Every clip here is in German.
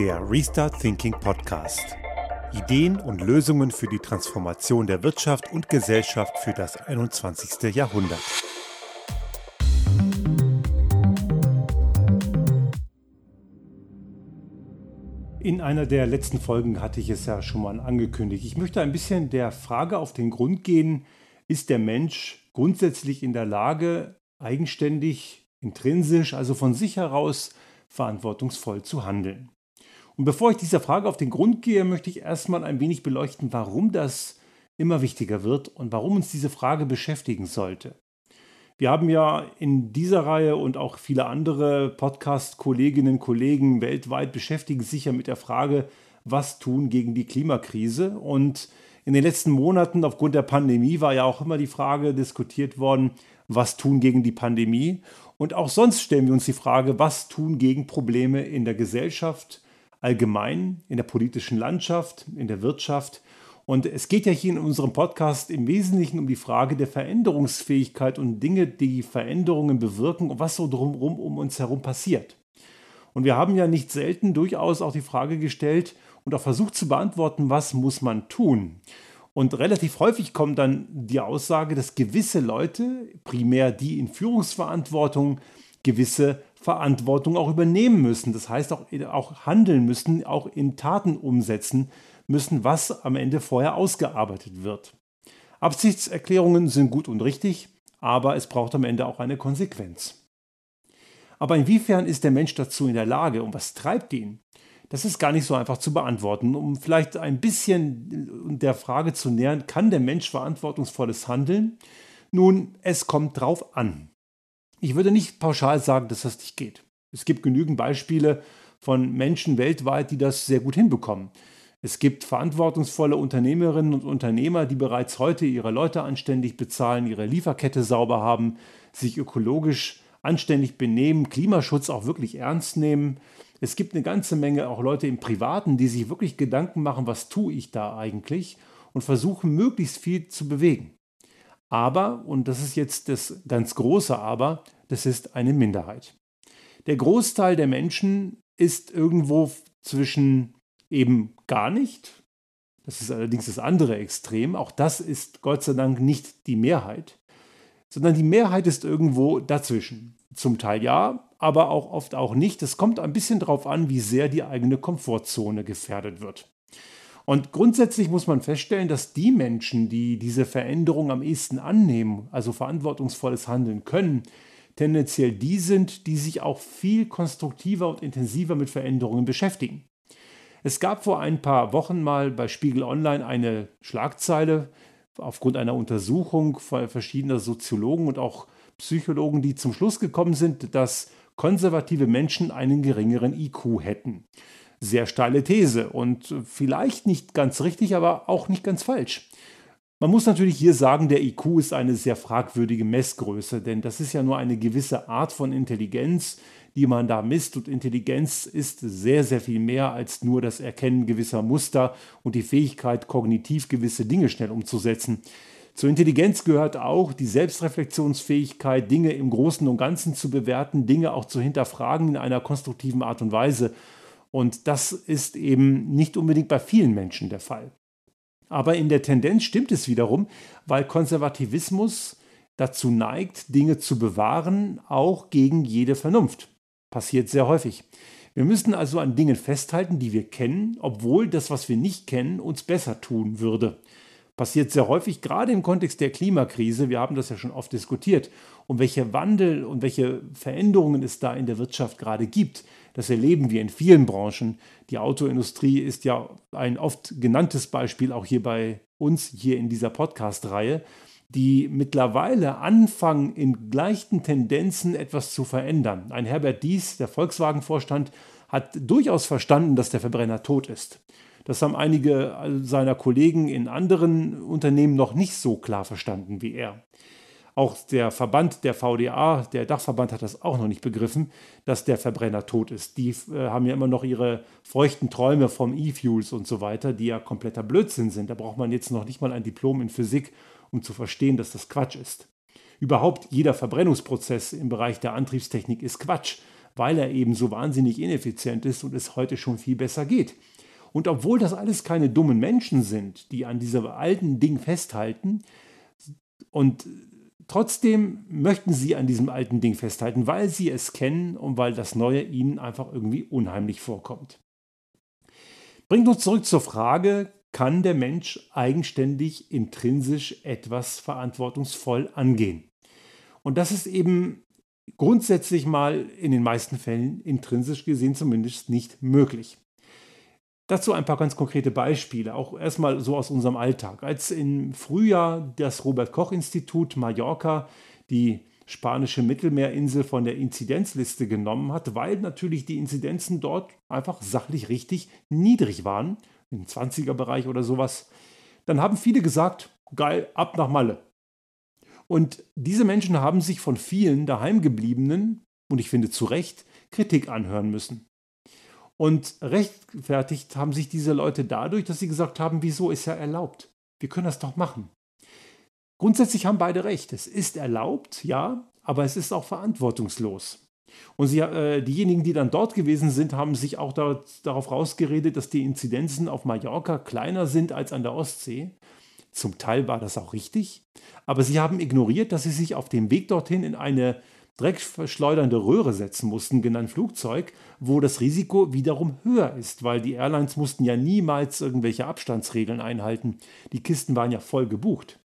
Der Restart Thinking Podcast. Ideen und Lösungen für die Transformation der Wirtschaft und Gesellschaft für das 21. Jahrhundert. In einer der letzten Folgen hatte ich es ja schon mal angekündigt. Ich möchte ein bisschen der Frage auf den Grund gehen, ist der Mensch grundsätzlich in der Lage, eigenständig, intrinsisch, also von sich heraus verantwortungsvoll zu handeln? Und bevor ich dieser Frage auf den Grund gehe, möchte ich erstmal ein wenig beleuchten, warum das immer wichtiger wird und warum uns diese Frage beschäftigen sollte. Wir haben ja in dieser Reihe und auch viele andere Podcast-Kolleginnen und Kollegen weltweit beschäftigen sich ja mit der Frage, was tun gegen die Klimakrise. Und in den letzten Monaten aufgrund der Pandemie war ja auch immer die Frage diskutiert worden, was tun gegen die Pandemie. Und auch sonst stellen wir uns die Frage, was tun gegen Probleme in der Gesellschaft, allgemein in der politischen Landschaft, in der Wirtschaft. Und es geht ja hier in unserem Podcast im Wesentlichen um die Frage der Veränderungsfähigkeit und Dinge, die Veränderungen bewirken und was so drumherum um uns herum passiert. Und wir haben ja nicht selten durchaus auch die Frage gestellt und auch versucht zu beantworten, was muss man tun? Und relativ häufig kommt dann die Aussage, dass gewisse Leute, primär die in Führungsverantwortung, gewisse Verantwortung auch übernehmen müssen. Das heißt auch, auch handeln müssen, auch in Taten umsetzen müssen, was am Ende vorher ausgearbeitet wird. Absichtserklärungen sind gut und richtig, aber es braucht am Ende auch eine Konsequenz. Aber inwiefern ist der Mensch dazu in der Lage und was treibt ihn? Das ist gar nicht so einfach zu beantworten. Um vielleicht ein bisschen der Frage zu nähern, kann der Mensch verantwortungsvolles handeln? Nun, es kommt drauf an. Ich würde nicht pauschal sagen, dass das nicht geht. Es gibt genügend Beispiele von Menschen weltweit, die das sehr gut hinbekommen. Es gibt verantwortungsvolle Unternehmerinnen und Unternehmer, die bereits heute ihre Leute anständig bezahlen, ihre Lieferkette sauber haben, sich ökologisch anständig benehmen, Klimaschutz auch wirklich ernst nehmen. Es gibt eine ganze Menge auch Leute im Privaten, die sich wirklich Gedanken machen, was tue ich da eigentlich und versuchen möglichst viel zu bewegen. Aber, und das ist jetzt das ganz große Aber, das ist eine Minderheit. Der Großteil der Menschen ist irgendwo zwischen eben gar nicht, das ist allerdings das andere Extrem, auch das ist Gott sei Dank nicht die Mehrheit, sondern die Mehrheit ist irgendwo dazwischen. Zum Teil ja, aber auch oft auch nicht. Es kommt ein bisschen darauf an, wie sehr die eigene Komfortzone gefährdet wird. Und grundsätzlich muss man feststellen, dass die Menschen, die diese Veränderung am ehesten annehmen, also verantwortungsvolles Handeln können, tendenziell die sind, die sich auch viel konstruktiver und intensiver mit Veränderungen beschäftigen. Es gab vor ein paar Wochen mal bei Spiegel Online eine Schlagzeile aufgrund einer Untersuchung verschiedener Soziologen und auch Psychologen, die zum Schluss gekommen sind, dass konservative Menschen einen geringeren IQ hätten sehr steile These und vielleicht nicht ganz richtig, aber auch nicht ganz falsch. Man muss natürlich hier sagen, der IQ ist eine sehr fragwürdige Messgröße, denn das ist ja nur eine gewisse Art von Intelligenz, die man da misst. Und Intelligenz ist sehr, sehr viel mehr als nur das Erkennen gewisser Muster und die Fähigkeit, kognitiv gewisse Dinge schnell umzusetzen. Zur Intelligenz gehört auch die Selbstreflexionsfähigkeit, Dinge im Großen und Ganzen zu bewerten, Dinge auch zu hinterfragen in einer konstruktiven Art und Weise. Und das ist eben nicht unbedingt bei vielen Menschen der Fall. Aber in der Tendenz stimmt es wiederum, weil Konservativismus dazu neigt, Dinge zu bewahren, auch gegen jede Vernunft. Passiert sehr häufig. Wir müssen also an Dingen festhalten, die wir kennen, obwohl das, was wir nicht kennen, uns besser tun würde. Passiert sehr häufig, gerade im Kontext der Klimakrise. Wir haben das ja schon oft diskutiert. Und welche Wandel und welche Veränderungen es da in der Wirtschaft gerade gibt. Das erleben wir in vielen Branchen. Die Autoindustrie ist ja ein oft genanntes Beispiel, auch hier bei uns, hier in dieser Podcast-Reihe, die mittlerweile anfangen, in gleichen Tendenzen etwas zu verändern. Ein Herbert Dies, der Volkswagen-Vorstand, hat durchaus verstanden, dass der Verbrenner tot ist. Das haben einige seiner Kollegen in anderen Unternehmen noch nicht so klar verstanden wie er. Auch der Verband der VDA, der Dachverband, hat das auch noch nicht begriffen, dass der Verbrenner tot ist. Die äh, haben ja immer noch ihre feuchten Träume vom E-Fuels und so weiter, die ja kompletter Blödsinn sind. Da braucht man jetzt noch nicht mal ein Diplom in Physik, um zu verstehen, dass das Quatsch ist. Überhaupt jeder Verbrennungsprozess im Bereich der Antriebstechnik ist Quatsch, weil er eben so wahnsinnig ineffizient ist und es heute schon viel besser geht. Und obwohl das alles keine dummen Menschen sind, die an diesem alten Ding festhalten, und trotzdem möchten sie an diesem alten Ding festhalten, weil sie es kennen und weil das Neue ihnen einfach irgendwie unheimlich vorkommt. Bringt uns zurück zur Frage, kann der Mensch eigenständig, intrinsisch etwas verantwortungsvoll angehen? Und das ist eben grundsätzlich mal in den meisten Fällen intrinsisch gesehen zumindest nicht möglich. Dazu ein paar ganz konkrete Beispiele, auch erstmal so aus unserem Alltag. Als im Frühjahr das Robert Koch Institut Mallorca die spanische Mittelmeerinsel von der Inzidenzliste genommen hat, weil natürlich die Inzidenzen dort einfach sachlich richtig niedrig waren, im 20er Bereich oder sowas, dann haben viele gesagt, geil, ab nach Malle. Und diese Menschen haben sich von vielen daheimgebliebenen, und ich finde zu Recht, Kritik anhören müssen. Und rechtfertigt haben sich diese Leute dadurch, dass sie gesagt haben, wieso ist ja erlaubt? Wir können das doch machen. Grundsätzlich haben beide recht. Es ist erlaubt, ja, aber es ist auch verantwortungslos. Und sie, äh, diejenigen, die dann dort gewesen sind, haben sich auch da, darauf rausgeredet, dass die Inzidenzen auf Mallorca kleiner sind als an der Ostsee. Zum Teil war das auch richtig, aber sie haben ignoriert, dass sie sich auf dem Weg dorthin in eine dreckverschleudernde Röhre setzen mussten, genannt Flugzeug, wo das Risiko wiederum höher ist, weil die Airlines mussten ja niemals irgendwelche Abstandsregeln einhalten. Die Kisten waren ja voll gebucht.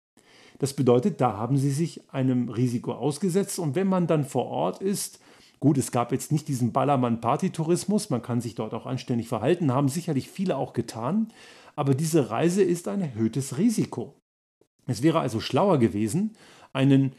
Das bedeutet, da haben sie sich einem Risiko ausgesetzt und wenn man dann vor Ort ist, gut, es gab jetzt nicht diesen Ballermann-Party-Tourismus, man kann sich dort auch anständig verhalten, haben sicherlich viele auch getan, aber diese Reise ist ein erhöhtes Risiko. Es wäre also schlauer gewesen, einen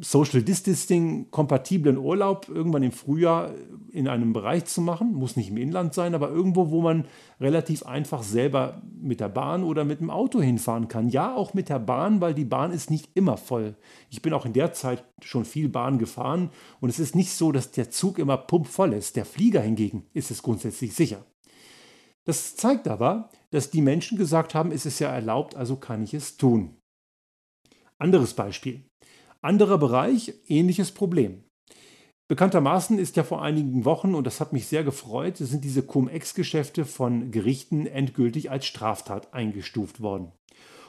Social Distancing kompatiblen Urlaub irgendwann im Frühjahr in einem Bereich zu machen. Muss nicht im Inland sein, aber irgendwo, wo man relativ einfach selber mit der Bahn oder mit dem Auto hinfahren kann. Ja, auch mit der Bahn, weil die Bahn ist nicht immer voll. Ich bin auch in der Zeit schon viel Bahn gefahren und es ist nicht so, dass der Zug immer pumpvoll ist. Der Flieger hingegen ist es grundsätzlich sicher. Das zeigt aber, dass die Menschen gesagt haben, es ist ja erlaubt, also kann ich es tun. Anderes Beispiel. Anderer Bereich, ähnliches Problem. Bekanntermaßen ist ja vor einigen Wochen, und das hat mich sehr gefreut, sind diese Cum-Ex-Geschäfte von Gerichten endgültig als Straftat eingestuft worden.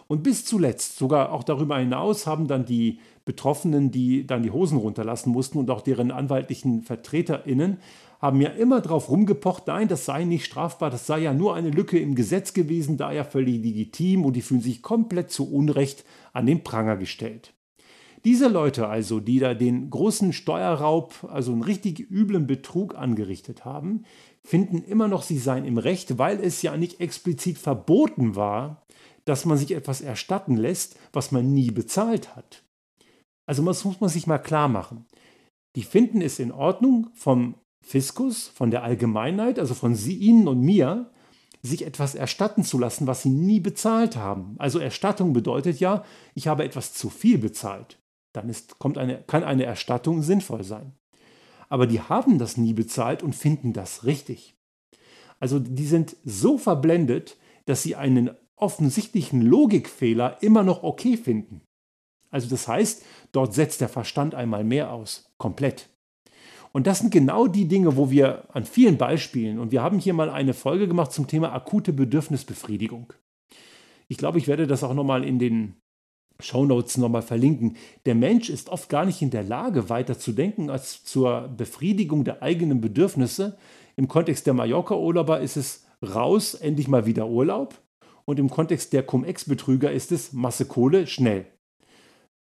Und bis zuletzt, sogar auch darüber hinaus, haben dann die Betroffenen, die dann die Hosen runterlassen mussten und auch deren anwaltlichen VertreterInnen, haben ja immer darauf rumgepocht, nein, das sei nicht strafbar, das sei ja nur eine Lücke im Gesetz gewesen, da ja völlig legitim und die fühlen sich komplett zu Unrecht an den Pranger gestellt. Diese Leute also, die da den großen Steuerraub, also einen richtig üblen Betrug angerichtet haben, finden immer noch, sie seien im Recht, weil es ja nicht explizit verboten war, dass man sich etwas erstatten lässt, was man nie bezahlt hat. Also das muss man sich mal klar machen. Die finden es in Ordnung vom Fiskus, von der Allgemeinheit, also von Sie, Ihnen und mir, sich etwas erstatten zu lassen, was Sie nie bezahlt haben. Also Erstattung bedeutet ja, ich habe etwas zu viel bezahlt dann ist, kommt eine, kann eine Erstattung sinnvoll sein. Aber die haben das nie bezahlt und finden das richtig. Also die sind so verblendet, dass sie einen offensichtlichen Logikfehler immer noch okay finden. Also das heißt, dort setzt der Verstand einmal mehr aus, komplett. Und das sind genau die Dinge, wo wir an vielen Beispielen, und wir haben hier mal eine Folge gemacht zum Thema akute Bedürfnisbefriedigung. Ich glaube, ich werde das auch nochmal in den Shownotes nochmal verlinken. Der Mensch ist oft gar nicht in der Lage, weiter zu denken als zur Befriedigung der eigenen Bedürfnisse. Im Kontext der Mallorca-Urlauber ist es raus, endlich mal wieder Urlaub. Und im Kontext der Cum-Ex-Betrüger ist es Masse Kohle, schnell.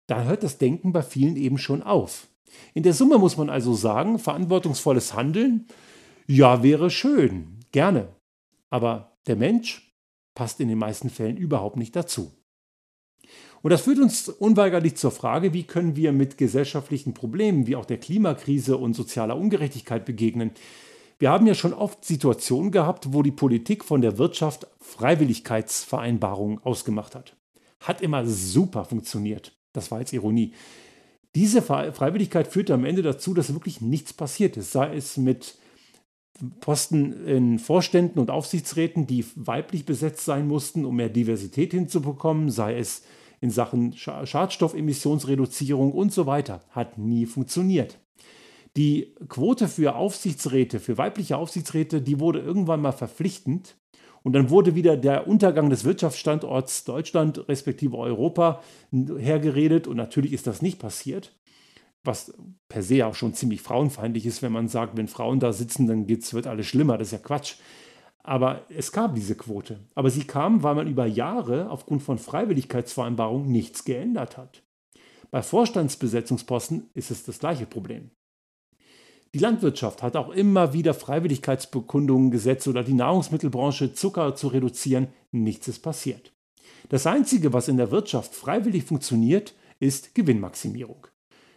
Da hört das Denken bei vielen eben schon auf. In der Summe muss man also sagen, verantwortungsvolles Handeln, ja, wäre schön, gerne. Aber der Mensch passt in den meisten Fällen überhaupt nicht dazu. Und das führt uns unweigerlich zur Frage, wie können wir mit gesellschaftlichen Problemen wie auch der Klimakrise und sozialer Ungerechtigkeit begegnen. Wir haben ja schon oft Situationen gehabt, wo die Politik von der Wirtschaft Freiwilligkeitsvereinbarungen ausgemacht hat. Hat immer super funktioniert. Das war jetzt Ironie. Diese Freiwilligkeit führte am Ende dazu, dass wirklich nichts passiert ist, sei es mit Posten in Vorständen und Aufsichtsräten, die weiblich besetzt sein mussten, um mehr Diversität hinzubekommen, sei es in Sachen Schadstoffemissionsreduzierung und so weiter. Hat nie funktioniert. Die Quote für Aufsichtsräte, für weibliche Aufsichtsräte, die wurde irgendwann mal verpflichtend. Und dann wurde wieder der Untergang des Wirtschaftsstandorts Deutschland respektive Europa hergeredet. Und natürlich ist das nicht passiert. Was per se auch schon ziemlich frauenfeindlich ist, wenn man sagt, wenn Frauen da sitzen, dann geht's, wird alles schlimmer. Das ist ja Quatsch. Aber es gab diese Quote. Aber sie kam, weil man über Jahre aufgrund von Freiwilligkeitsvereinbarungen nichts geändert hat. Bei Vorstandsbesetzungsposten ist es das gleiche Problem. Die Landwirtschaft hat auch immer wieder Freiwilligkeitsbekundungen gesetzt oder die Nahrungsmittelbranche Zucker zu reduzieren. Nichts ist passiert. Das Einzige, was in der Wirtschaft freiwillig funktioniert, ist Gewinnmaximierung.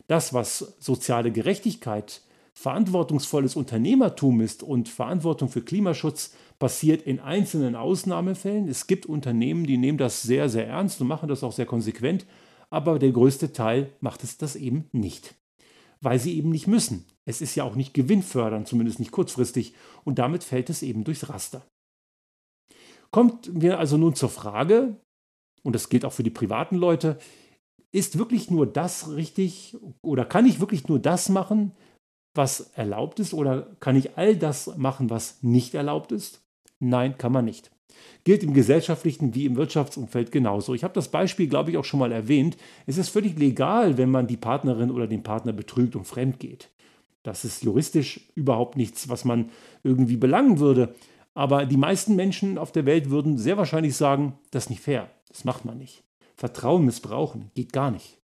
Das, was soziale Gerechtigkeit, verantwortungsvolles Unternehmertum ist und Verantwortung für Klimaschutz, passiert in einzelnen Ausnahmefällen. Es gibt Unternehmen, die nehmen das sehr, sehr ernst und machen das auch sehr konsequent, aber der größte Teil macht es das eben nicht weil sie eben nicht müssen. Es ist ja auch nicht gewinnfördernd, zumindest nicht kurzfristig, und damit fällt es eben durchs Raster. Kommt wir also nun zur Frage, und das gilt auch für die privaten Leute, ist wirklich nur das richtig oder kann ich wirklich nur das machen, was erlaubt ist oder kann ich all das machen, was nicht erlaubt ist? Nein, kann man nicht. Gilt im gesellschaftlichen wie im Wirtschaftsumfeld genauso. Ich habe das Beispiel, glaube ich, auch schon mal erwähnt. Es ist völlig legal, wenn man die Partnerin oder den Partner betrügt und fremd geht. Das ist juristisch überhaupt nichts, was man irgendwie belangen würde. Aber die meisten Menschen auf der Welt würden sehr wahrscheinlich sagen, das ist nicht fair, das macht man nicht. Vertrauen missbrauchen geht gar nicht.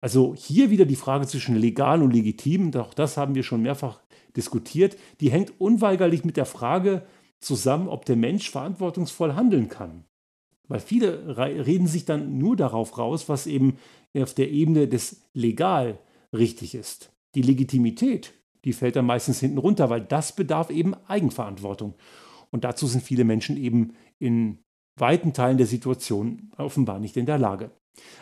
Also hier wieder die Frage zwischen legal und legitim, auch das haben wir schon mehrfach diskutiert, die hängt unweigerlich mit der Frage zusammen, ob der Mensch verantwortungsvoll handeln kann. Weil viele reden sich dann nur darauf raus, was eben auf der Ebene des Legal richtig ist. Die Legitimität, die fällt dann meistens hinten runter, weil das bedarf eben Eigenverantwortung. Und dazu sind viele Menschen eben in weiten Teilen der Situation offenbar nicht in der Lage.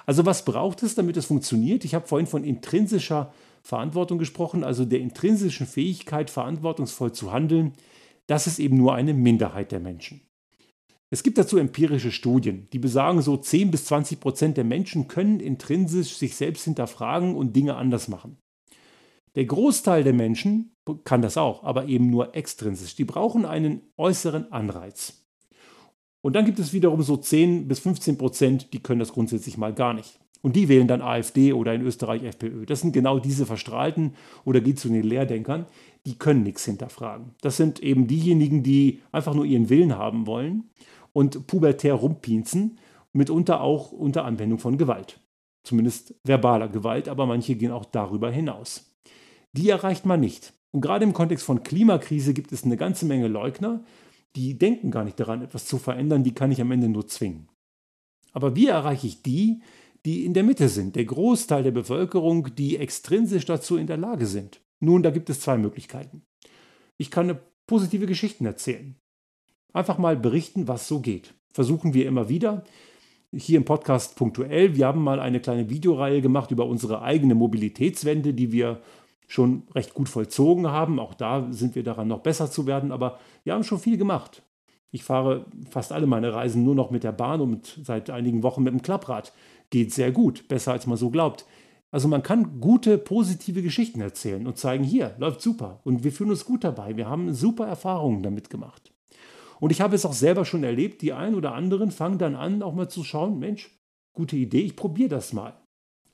Also was braucht es, damit es funktioniert? Ich habe vorhin von intrinsischer Verantwortung gesprochen, also der intrinsischen Fähigkeit, verantwortungsvoll zu handeln. Das ist eben nur eine Minderheit der Menschen. Es gibt dazu empirische Studien, die besagen, so 10 bis 20 Prozent der Menschen können intrinsisch sich selbst hinterfragen und Dinge anders machen. Der Großteil der Menschen kann das auch, aber eben nur extrinsisch. Die brauchen einen äußeren Anreiz. Und dann gibt es wiederum so 10 bis 15 Prozent, die können das grundsätzlich mal gar nicht. Und die wählen dann AfD oder in Österreich FPÖ. Das sind genau diese Verstrahlten oder geht zu den Lehrdenkern, die können nichts hinterfragen. Das sind eben diejenigen, die einfach nur ihren Willen haben wollen und pubertär rumpinzen, mitunter auch unter Anwendung von Gewalt. Zumindest verbaler Gewalt, aber manche gehen auch darüber hinaus. Die erreicht man nicht. Und gerade im Kontext von Klimakrise gibt es eine ganze Menge Leugner, die denken gar nicht daran, etwas zu verändern, die kann ich am Ende nur zwingen. Aber wie erreiche ich die, die in der Mitte sind, der Großteil der Bevölkerung, die extrinsisch dazu in der Lage sind? Nun, da gibt es zwei Möglichkeiten. Ich kann positive Geschichten erzählen. Einfach mal berichten, was so geht. Versuchen wir immer wieder. Hier im Podcast punktuell. Wir haben mal eine kleine Videoreihe gemacht über unsere eigene Mobilitätswende, die wir schon recht gut vollzogen haben. Auch da sind wir daran, noch besser zu werden. Aber wir haben schon viel gemacht. Ich fahre fast alle meine Reisen nur noch mit der Bahn und seit einigen Wochen mit dem Klapprad. Geht sehr gut, besser als man so glaubt. Also man kann gute, positive Geschichten erzählen und zeigen, hier, läuft super und wir fühlen uns gut dabei. Wir haben super Erfahrungen damit gemacht. Und ich habe es auch selber schon erlebt, die einen oder anderen fangen dann an, auch mal zu schauen, Mensch, gute Idee, ich probiere das mal.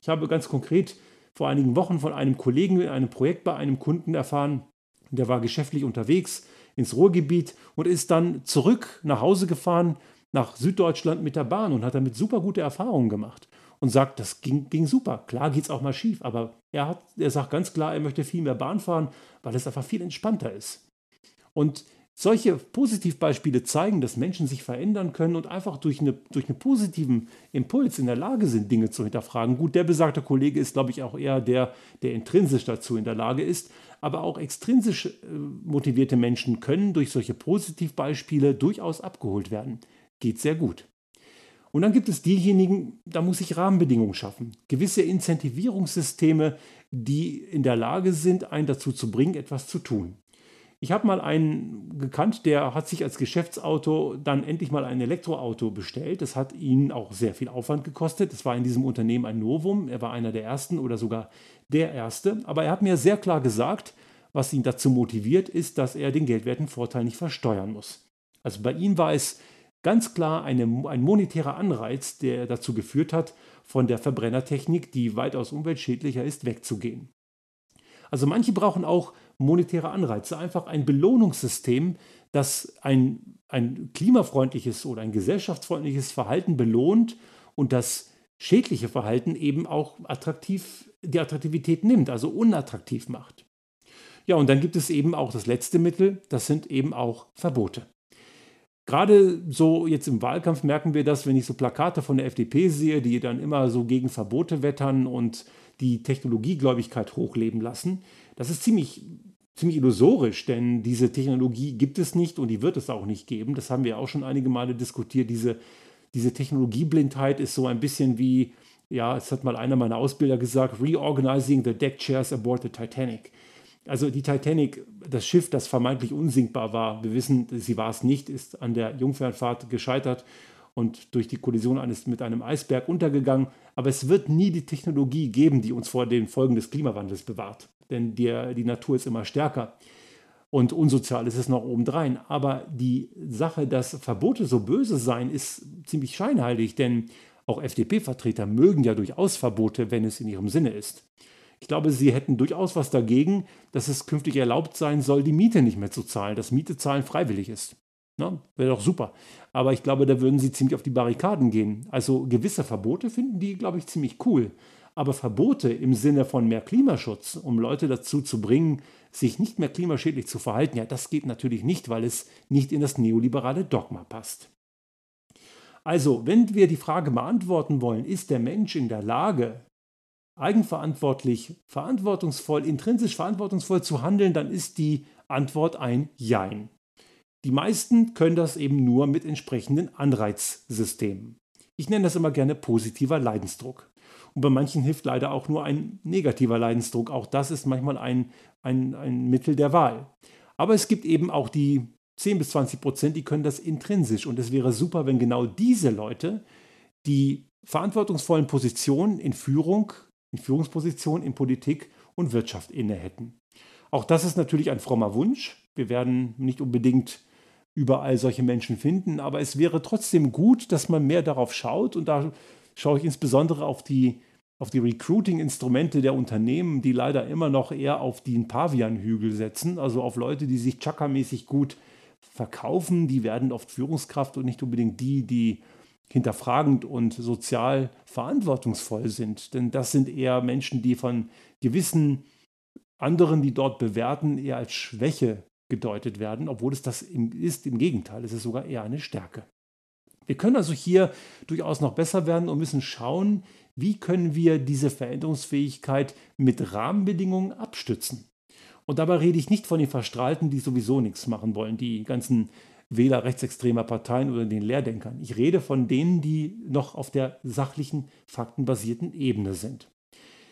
Ich habe ganz konkret vor einigen Wochen von einem Kollegen in einem Projekt bei einem Kunden erfahren, der war geschäftlich unterwegs ins Ruhrgebiet und ist dann zurück nach Hause gefahren nach Süddeutschland mit der Bahn und hat damit super gute Erfahrungen gemacht und sagt, das ging, ging super. Klar geht es auch mal schief, aber er, hat, er sagt ganz klar, er möchte viel mehr Bahn fahren, weil es einfach viel entspannter ist. Und solche Positivbeispiele zeigen, dass Menschen sich verändern können und einfach durch, eine, durch einen positiven Impuls in der Lage sind, Dinge zu hinterfragen. Gut, der besagte Kollege ist, glaube ich, auch eher der, der intrinsisch dazu in der Lage ist. Aber auch extrinsisch äh, motivierte Menschen können durch solche Positivbeispiele durchaus abgeholt werden. Geht sehr gut. Und dann gibt es diejenigen, da muss ich Rahmenbedingungen schaffen. Gewisse Incentivierungssysteme, die in der Lage sind, einen dazu zu bringen, etwas zu tun. Ich habe mal einen gekannt, der hat sich als Geschäftsauto dann endlich mal ein Elektroauto bestellt. Das hat ihn auch sehr viel Aufwand gekostet. Das war in diesem Unternehmen ein Novum. Er war einer der ersten oder sogar der erste. Aber er hat mir sehr klar gesagt, was ihn dazu motiviert, ist, dass er den geldwerten Vorteil nicht versteuern muss. Also bei ihm war es ganz klar eine, ein monetärer Anreiz, der dazu geführt hat, von der Verbrennertechnik, die weitaus umweltschädlicher ist, wegzugehen. Also manche brauchen auch monetäre Anreize, einfach ein Belohnungssystem, das ein, ein klimafreundliches oder ein gesellschaftsfreundliches Verhalten belohnt und das schädliche Verhalten eben auch attraktiv, die Attraktivität nimmt, also unattraktiv macht. Ja, und dann gibt es eben auch das letzte Mittel, das sind eben auch Verbote. Gerade so jetzt im Wahlkampf merken wir das, wenn ich so Plakate von der FDP sehe, die dann immer so gegen Verbote wettern und die Technologiegläubigkeit hochleben lassen. Das ist ziemlich, ziemlich illusorisch, denn diese Technologie gibt es nicht und die wird es auch nicht geben. Das haben wir auch schon einige Male diskutiert. Diese, diese Technologieblindheit ist so ein bisschen wie, ja, es hat mal einer meiner Ausbilder gesagt, reorganizing the deck chairs aboard the Titanic. Also die Titanic, das Schiff, das vermeintlich unsinkbar war, wir wissen, sie war es nicht, ist an der Jungfernfahrt gescheitert und durch die Kollision eines mit einem Eisberg untergegangen. Aber es wird nie die Technologie geben, die uns vor den Folgen des Klimawandels bewahrt. Denn die, die Natur ist immer stärker. Und unsozial ist es noch obendrein. Aber die Sache, dass Verbote so böse seien, ist ziemlich scheinheilig. Denn auch FDP-Vertreter mögen ja durchaus Verbote, wenn es in ihrem Sinne ist. Ich glaube, sie hätten durchaus was dagegen, dass es künftig erlaubt sein soll, die Miete nicht mehr zu zahlen, dass Miete zahlen freiwillig ist. Wäre doch super. Aber ich glaube, da würden sie ziemlich auf die Barrikaden gehen. Also gewisse Verbote finden die, glaube ich, ziemlich cool. Aber Verbote im Sinne von mehr Klimaschutz, um Leute dazu zu bringen, sich nicht mehr klimaschädlich zu verhalten, ja, das geht natürlich nicht, weil es nicht in das neoliberale Dogma passt. Also, wenn wir die Frage beantworten wollen, ist der Mensch in der Lage, eigenverantwortlich, verantwortungsvoll, intrinsisch verantwortungsvoll zu handeln, dann ist die Antwort ein Jein. Die meisten können das eben nur mit entsprechenden Anreizsystemen. Ich nenne das immer gerne positiver Leidensdruck. Und bei manchen hilft leider auch nur ein negativer Leidensdruck. Auch das ist manchmal ein, ein, ein Mittel der Wahl. Aber es gibt eben auch die 10 bis 20 Prozent, die können das intrinsisch. Und es wäre super, wenn genau diese Leute die verantwortungsvollen Positionen in Führung in Führungspositionen in Politik und Wirtschaft inne hätten. Auch das ist natürlich ein frommer Wunsch. Wir werden nicht unbedingt überall solche Menschen finden, aber es wäre trotzdem gut, dass man mehr darauf schaut und da schaue ich insbesondere auf die, auf die Recruiting-Instrumente der Unternehmen, die leider immer noch eher auf den Pavianhügel setzen, also auf Leute, die sich chakra-mäßig gut verkaufen, die werden oft Führungskraft und nicht unbedingt die, die hinterfragend und sozial verantwortungsvoll sind. Denn das sind eher Menschen, die von gewissen anderen, die dort bewerten, eher als Schwäche gedeutet werden, obwohl es das ist. Im Gegenteil, es ist sogar eher eine Stärke. Wir können also hier durchaus noch besser werden und müssen schauen, wie können wir diese Veränderungsfähigkeit mit Rahmenbedingungen abstützen. Und dabei rede ich nicht von den Verstrahlten, die sowieso nichts machen wollen, die ganzen Wähler rechtsextremer Parteien oder den Lehrdenkern. Ich rede von denen, die noch auf der sachlichen, faktenbasierten Ebene sind.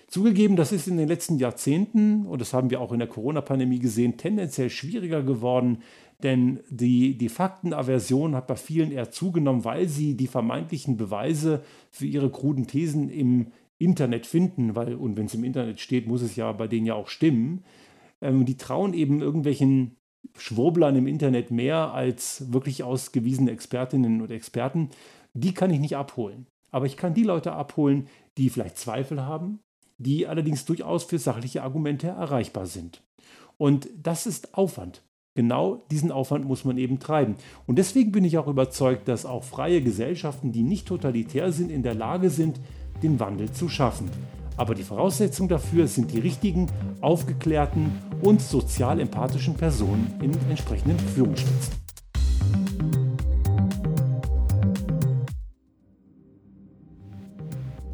Zugegeben, das ist in den letzten Jahrzehnten, und das haben wir auch in der Corona-Pandemie gesehen, tendenziell schwieriger geworden, denn die, die Faktenaversion hat bei vielen eher zugenommen, weil sie die vermeintlichen Beweise für ihre kruden Thesen im Internet finden, weil, und wenn es im Internet steht, muss es ja bei denen ja auch stimmen. Ähm, die trauen eben irgendwelchen Schwurblern im Internet mehr als wirklich ausgewiesene Expertinnen und Experten. Die kann ich nicht abholen. Aber ich kann die Leute abholen, die vielleicht Zweifel haben, die allerdings durchaus für sachliche Argumente erreichbar sind. Und das ist Aufwand. Genau diesen Aufwand muss man eben treiben. Und deswegen bin ich auch überzeugt, dass auch freie Gesellschaften, die nicht totalitär sind, in der Lage sind, den Wandel zu schaffen. Aber die Voraussetzung dafür sind die richtigen, aufgeklärten und sozial empathischen Personen in entsprechenden Führungsspitzen.